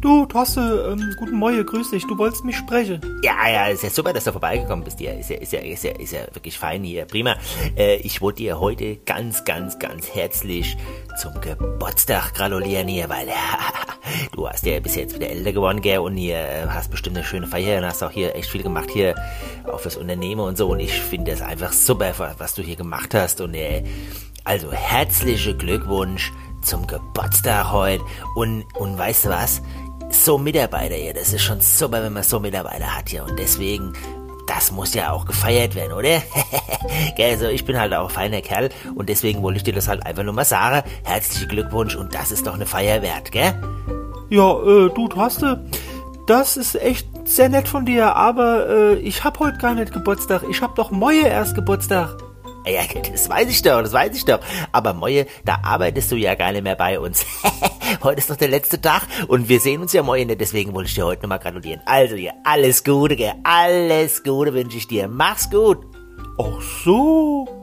Du, Tosse, ähm, guten Morgen, grüß dich. Du wolltest mich sprechen. Ja, ja, ist ja super, dass du vorbeigekommen bist. Ja, ist ja, ist ja, ist ja, ist ja wirklich fein hier. Prima. Äh, ich wollte dir heute ganz, ganz, ganz herzlich zum Geburtstag gratulieren hier, weil du hast ja bis jetzt wieder älter geworden, gell, und hier äh, hast bestimmt eine schöne Feier und hast auch hier echt viel gemacht hier, auch fürs Unternehmen und so. Und ich finde das einfach super, was du hier gemacht hast. Und äh, also herzliche Glückwunsch zum Geburtstag heute. Und, und weißt du was? So Mitarbeiter hier. Das ist schon super, wenn man so Mitarbeiter hat hier. Und deswegen, das muss ja auch gefeiert werden, oder? also ich bin halt auch ein feiner Kerl und deswegen wollte ich dir das halt einfach nur mal sagen. Herzlichen Glückwunsch und das ist doch eine Feier wert, gell? Ja, äh, du, Torste, das ist echt sehr nett von dir, aber äh, ich hab heute gar nicht Geburtstag. Ich hab doch Moje erst Geburtstag. Ja, das weiß ich doch, das weiß ich doch. Aber Moje, da arbeitest du ja gar nicht mehr bei uns. heute ist doch der letzte Tag und wir sehen uns ja morgen, deswegen wollte ich dir heute nochmal gratulieren. Also hier, alles Gute, alles Gute wünsche ich dir. Mach's gut. Ach so.